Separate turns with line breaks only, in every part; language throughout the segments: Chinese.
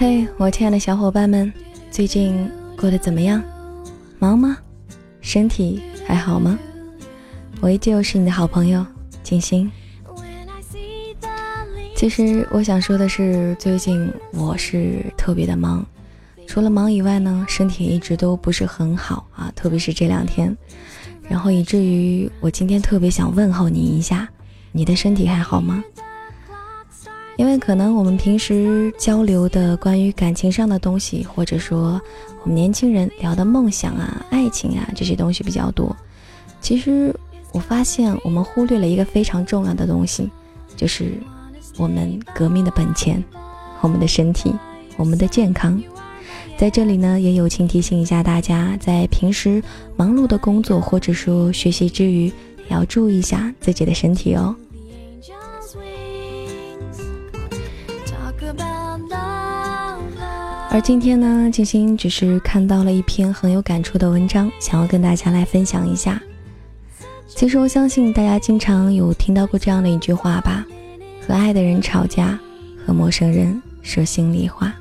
嘿，我亲爱的小伙伴们，最近过得怎么样？忙吗？身体还好吗？我依旧是你的好朋友静心。其实我想说的是，最近我是特别的忙，除了忙以外呢，身体一直都不是很好啊，特别是这两天，然后以至于我今天特别想问候你一下，你的身体还好吗？因为可能我们平时交流的关于感情上的东西，或者说我们年轻人聊的梦想啊、爱情啊这些东西比较多。其实我发现我们忽略了一个非常重要的东西，就是我们革命的本钱——我们的身体、我们的健康。在这里呢，也友情提醒一下大家，在平时忙碌的工作或者说学习之余，也要注意一下自己的身体哦。而今天呢，静心只是看到了一篇很有感触的文章，想要跟大家来分享一下。其实我相信大家经常有听到过这样的一句话吧：和爱的人吵架，和陌生人说心里话。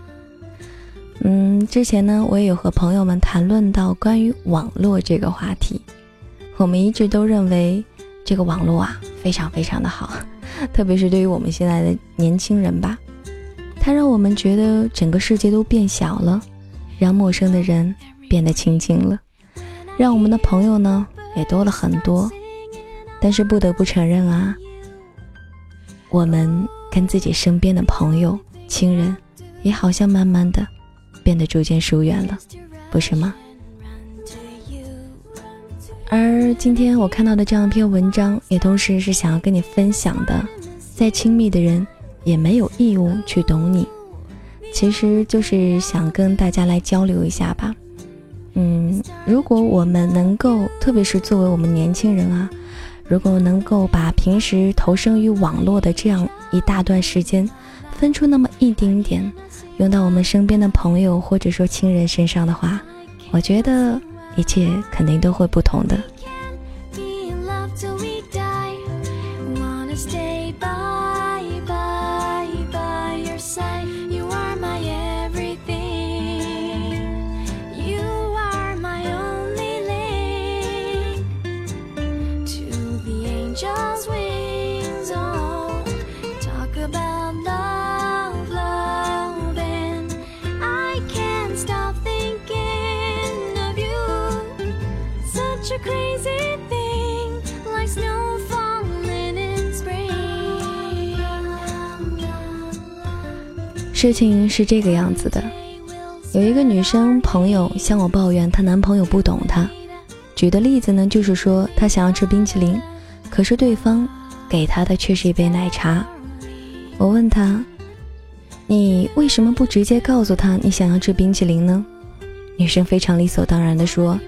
嗯，之前呢，我也有和朋友们谈论到关于网络这个话题。我们一直都认为这个网络啊，非常非常的好，特别是对于我们现在的年轻人吧。它让我们觉得整个世界都变小了，让陌生的人变得亲近了，让我们的朋友呢也多了很多。但是不得不承认啊，我们跟自己身边的朋友、亲人也好像慢慢的变得逐渐疏远了，不是吗？而今天我看到的这样一篇文章，也同时是想要跟你分享的，再亲密的人。也没有义务去懂你，其实就是想跟大家来交流一下吧。嗯，如果我们能够，特别是作为我们年轻人啊，如果能够把平时投身于网络的这样一大段时间，分出那么一丁点，用到我们身边的朋友或者说亲人身上的话，我觉得一切肯定都会不同的。事情是这个样子的，有一个女生朋友向我抱怨她男朋友不懂她。举的例子呢，就是说她想要吃冰淇淋，可是对方给她的却是一杯奶茶。我问她：“你为什么不直接告诉他你想要吃冰淇淋呢？”女生非常理所当然地说：“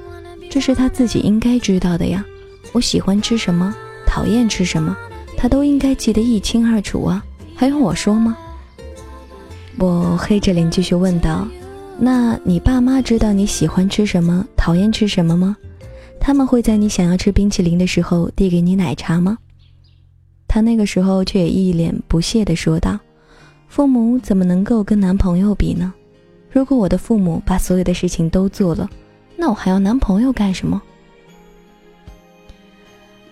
这是她自己应该知道的呀，我喜欢吃什么，讨厌吃什么，他都应该记得一清二楚啊，还用我说吗？”我黑着脸继续问道：“那你爸妈知道你喜欢吃什么，讨厌吃什么吗？他们会在你想要吃冰淇淋的时候递给你奶茶吗？”他那个时候却也一脸不屑地说道：“父母怎么能够跟男朋友比呢？如果我的父母把所有的事情都做了，那我还要男朋友干什么？”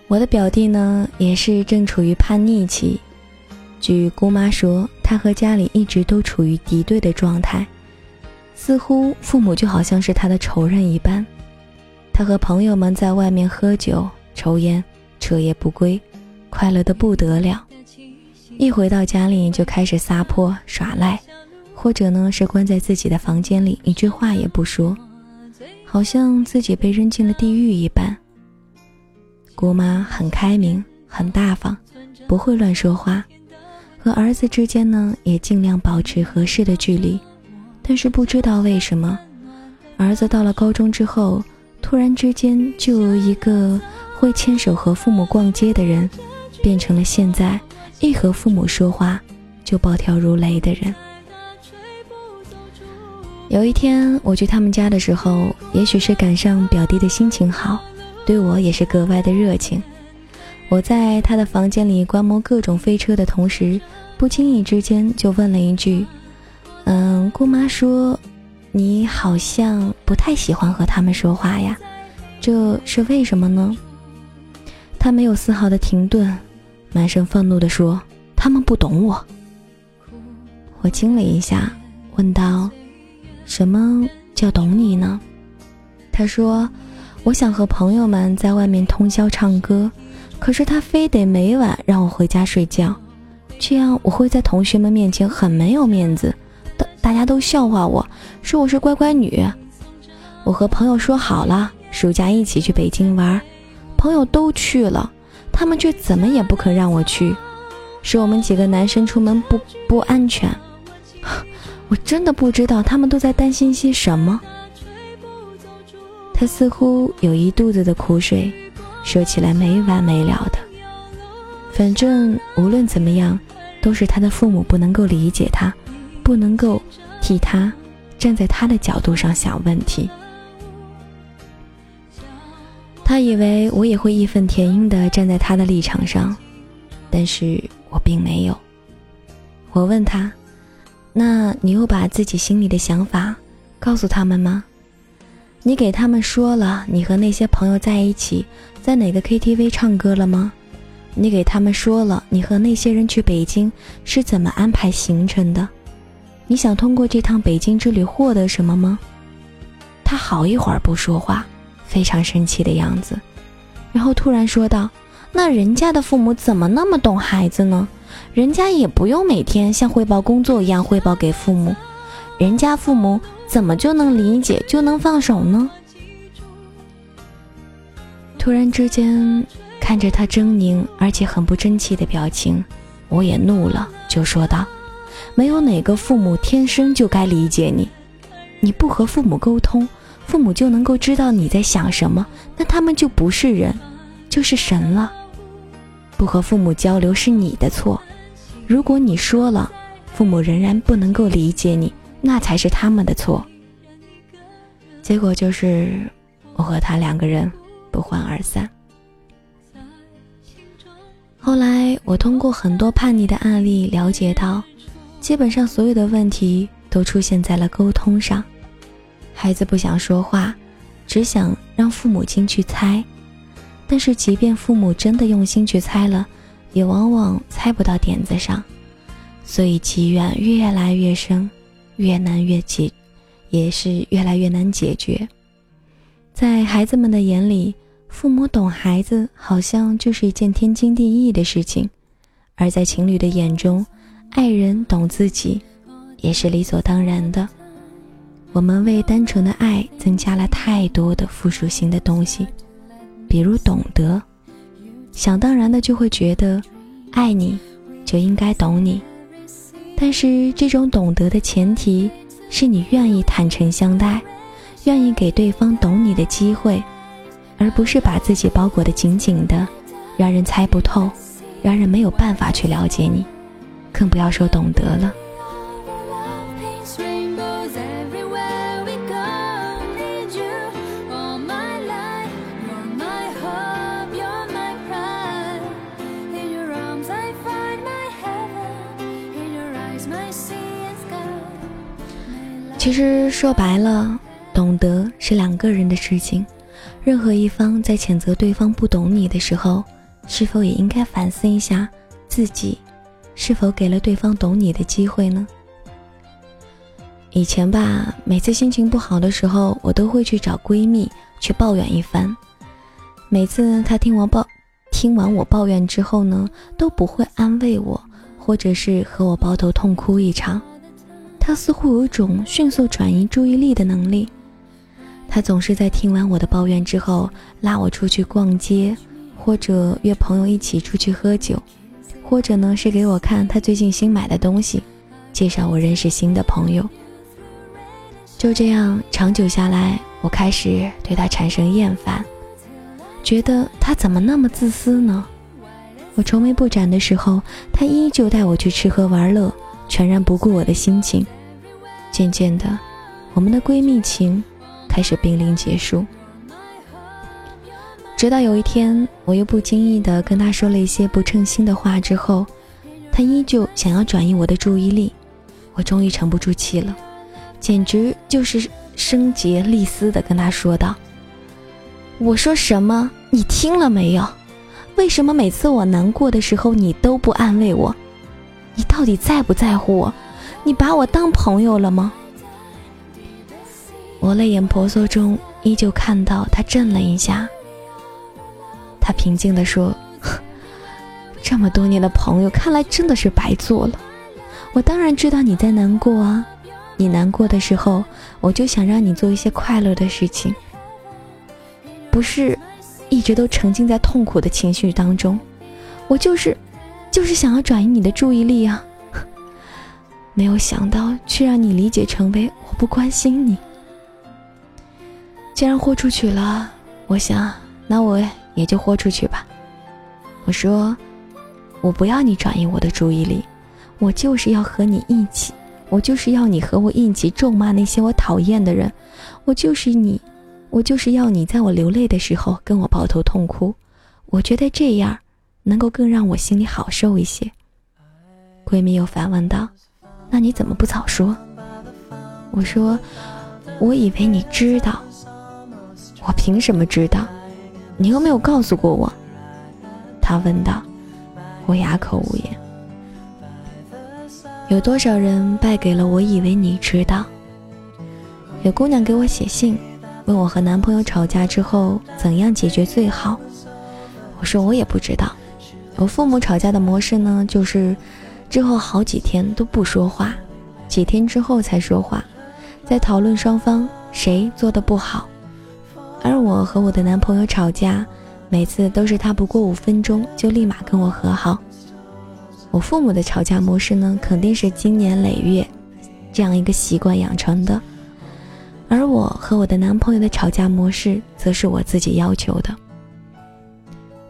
我的表弟呢，也是正处于叛逆期。据姑妈说，他和家里一直都处于敌对的状态，似乎父母就好像是他的仇人一般。他和朋友们在外面喝酒、抽烟，彻夜不归，快乐的不得了。一回到家里就开始撒泼耍赖，或者呢是关在自己的房间里，一句话也不说，好像自己被扔进了地狱一般。姑妈很开明，很大方，不会乱说话。和儿子之间呢，也尽量保持合适的距离，但是不知道为什么，儿子到了高中之后，突然之间就由一个会牵手和父母逛街的人，变成了现在一和父母说话就暴跳如雷的人。有一天我去他们家的时候，也许是赶上表弟的心情好，对我也是格外的热情。我在他的房间里观摩各种飞车的同时，不经意之间就问了一句：“嗯，姑妈说你好像不太喜欢和他们说话呀，这是为什么呢？他没有丝毫的停顿，满身愤怒地说：“他们不懂我。”我惊了一下，问道：“什么叫懂你呢？”他说：“我想和朋友们在外面通宵唱歌，可是他非得每晚让我回家睡觉，这样我会在同学们面前很没有面子，大大家都笑话我说我是乖乖女。我和朋友说好了，暑假一起去北京玩，朋友都去了，他们却怎么也不肯让我去，说我们几个男生出门不不安全。”我真的不知道他们都在担心些什么。他似乎有一肚子的苦水，说起来没完没了的。反正无论怎么样，都是他的父母不能够理解他，不能够替他站在他的角度上想问题。他以为我也会义愤填膺地站在他的立场上，但是我并没有。我问他。那你又把自己心里的想法告诉他们吗？你给他们说了你和那些朋友在一起，在哪个 KTV 唱歌了吗？你给他们说了你和那些人去北京是怎么安排行程的？你想通过这趟北京之旅获得什么吗？他好一会儿不说话，非常生气的样子，然后突然说道：“那人家的父母怎么那么懂孩子呢？”人家也不用每天像汇报工作一样汇报给父母，人家父母怎么就能理解就能放手呢？突然之间，看着他狰狞而且很不争气的表情，我也怒了，就说道：“没有哪个父母天生就该理解你，你不和父母沟通，父母就能够知道你在想什么，那他们就不是人，就是神了。不和父母交流是你的错。”如果你说了，父母仍然不能够理解你，那才是他们的错。结果就是我和他两个人不欢而散。后来我通过很多叛逆的案例了解到，基本上所有的问题都出现在了沟通上。孩子不想说话，只想让父母亲去猜，但是即便父母真的用心去猜了。也往往猜不到点子上，所以积怨越来越深，越难越解，也是越来越难解决。在孩子们的眼里，父母懂孩子好像就是一件天经地义的事情；而在情侣的眼中，爱人懂自己也是理所当然的。我们为单纯的爱增加了太多的附属性的东西，比如懂得。想当然的就会觉得，爱你就应该懂你，但是这种懂得的前提是你愿意坦诚相待，愿意给对方懂你的机会，而不是把自己包裹得紧紧的，让人猜不透，让人没有办法去了解你，更不要说懂得了。其实说白了，懂得是两个人的事情。任何一方在谴责对方不懂你的时候，是否也应该反思一下自己，是否给了对方懂你的机会呢？以前吧，每次心情不好的时候，我都会去找闺蜜去抱怨一番。每次她听完抱听完我抱怨之后呢，都不会安慰我，或者是和我抱头痛哭一场。他似乎有一种迅速转移注意力的能力。他总是在听完我的抱怨之后，拉我出去逛街，或者约朋友一起出去喝酒，或者呢是给我看他最近新买的东西，介绍我认识新的朋友。就这样长久下来，我开始对他产生厌烦，觉得他怎么那么自私呢？我愁眉不展的时候，他依旧带我去吃喝玩乐，全然不顾我的心情。渐渐的，我们的闺蜜情开始濒临结束。直到有一天，我又不经意的跟她说了一些不称心的话之后，她依旧想要转移我的注意力。我终于沉不住气了，简直就是声竭力嘶的跟他说道：“我说什么？你听了没有？为什么每次我难过的时候你都不安慰我？你到底在不在乎我？你把我当朋友了吗？”我泪眼婆娑中，依旧看到他震了一下。他平静地说：“这么多年的朋友，看来真的是白做了。我当然知道你在难过啊，你难过的时候，我就想让你做一些快乐的事情，不是一直都沉浸在痛苦的情绪当中。我就是，就是想要转移你的注意力啊。没有想到，却让你理解成为我不关心你。”既然豁出去了，我想，那我也就豁出去吧。我说，我不要你转移我的注意力，我就是要和你一起，我就是要你和我一起咒骂那些我讨厌的人，我就是你，我就是要你在我流泪的时候跟我抱头痛哭。我觉得这样能够更让我心里好受一些。闺蜜又反问道：“那你怎么不早说？”我说：“我以为你知道。”我凭什么知道？你又没有告诉过我。他问道。我哑口无言。有多少人败给了我以为你知道？有姑娘给我写信，问我和男朋友吵架之后怎样解决最好。我说我也不知道。我父母吵架的模式呢，就是之后好几天都不说话，几天之后才说话，在讨论双方谁做的不好。而我和我的男朋友吵架，每次都是他不过五分钟就立马跟我和好。我父母的吵架模式呢，肯定是经年累月这样一个习惯养成的。而我和我的男朋友的吵架模式，则是我自己要求的。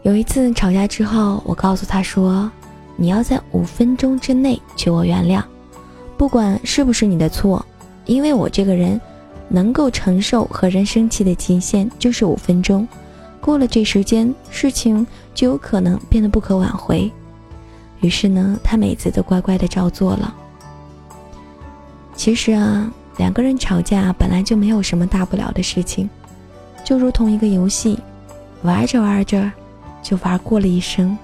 有一次吵架之后，我告诉他说：“你要在五分钟之内求我原谅，不管是不是你的错，因为我这个人。”能够承受和人生气的极限就是五分钟，过了这时间，事情就有可能变得不可挽回。于是呢，他每次都乖乖的照做了。其实啊，两个人吵架本来就没有什么大不了的事情，就如同一个游戏，玩着玩着就玩过了一生。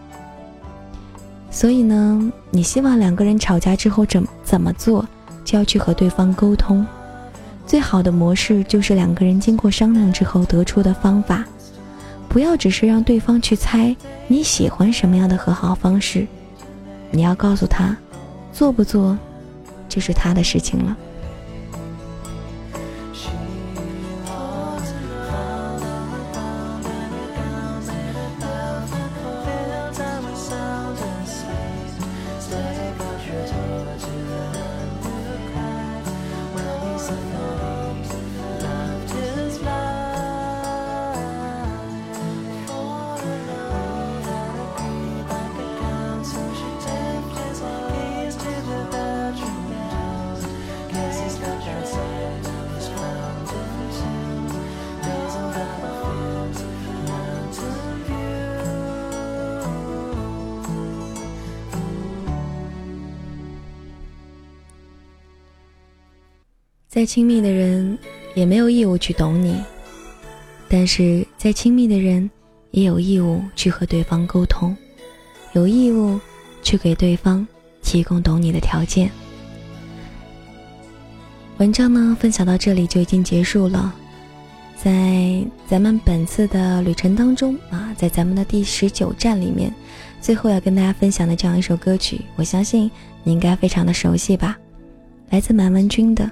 所以呢，你希望两个人吵架之后怎怎么做，就要去和对方沟通。最好的模式就是两个人经过商量之后得出的方法，不要只是让对方去猜你喜欢什么样的和好方式，你要告诉他，做不做，就是他的事情了。再亲密的人也没有义务去懂你，但是再亲密的人也有义务去和对方沟通，有义务去给对方提供懂你的条件。文章呢，分享到这里就已经结束了。在咱们本次的旅程当中啊，在咱们的第十九站里面，最后要跟大家分享的这样一首歌曲，我相信你应该非常的熟悉吧，来自满文军的。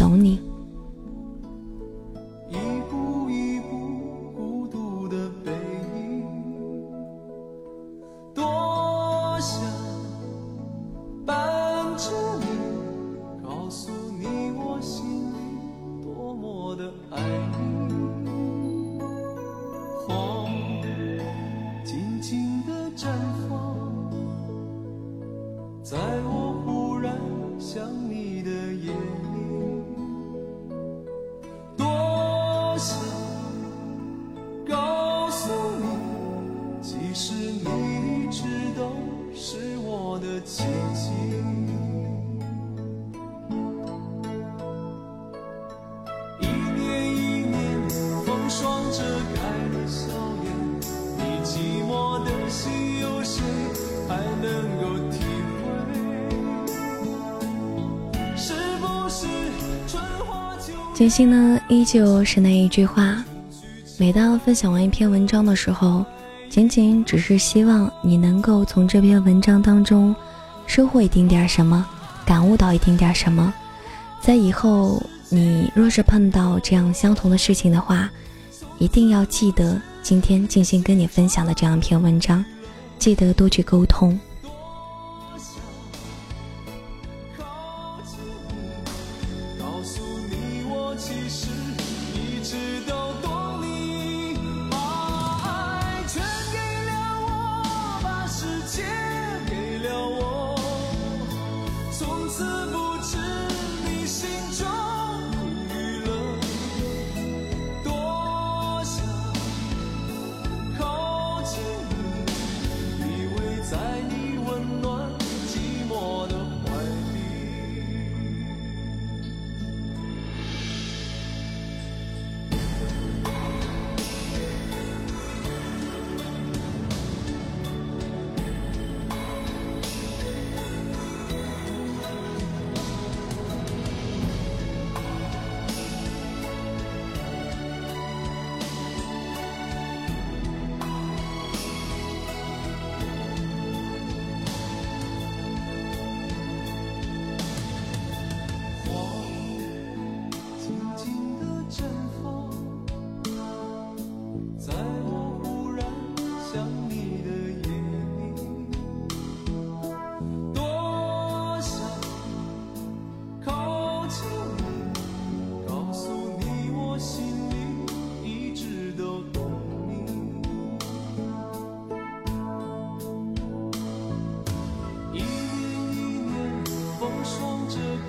懂你。金星呢，依旧是那一句话：每当分享完一篇文章的时候，仅仅只是希望你能够从这篇文章当中收获一丁点什么，感悟到一丁点什么。在以后你若是碰到这样相同的事情的话，一定要记得今天静心跟你分享的这样一篇文章，记得多去沟通。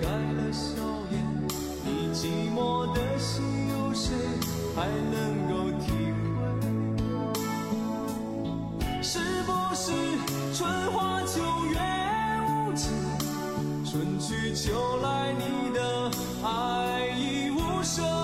盖了笑颜你寂寞的心有谁还能够体会。是不是春花秋月无情春去秋来你的爱已无声？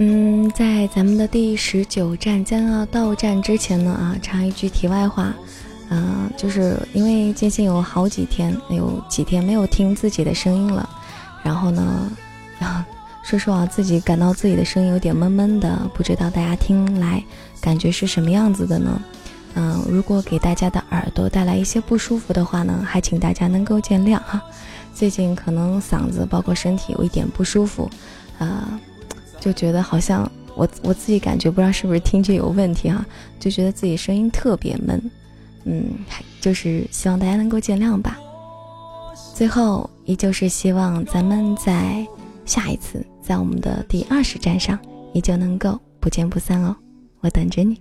嗯，在咱们的第十九站将要到站之前呢，啊，插一句题外话，嗯，就是因为最近有好几天，有几天没有听自己的声音了，然后呢，啊，说实话，自己感到自己的声音有点闷闷的，不知道大家听来感觉是什么样子的呢？嗯，如果给大家的耳朵带来一些不舒服的话呢，还请大家能够见谅哈。最近可能嗓子包括身体有一点不舒服，啊。就觉得好像我我自己感觉不知道是不是听觉有问题哈，就觉得自己声音特别闷，嗯，就是希望大家能够见谅吧。最后依旧是希望咱们在下一次在我们的第二十站上依旧能够不见不散哦，我等着你。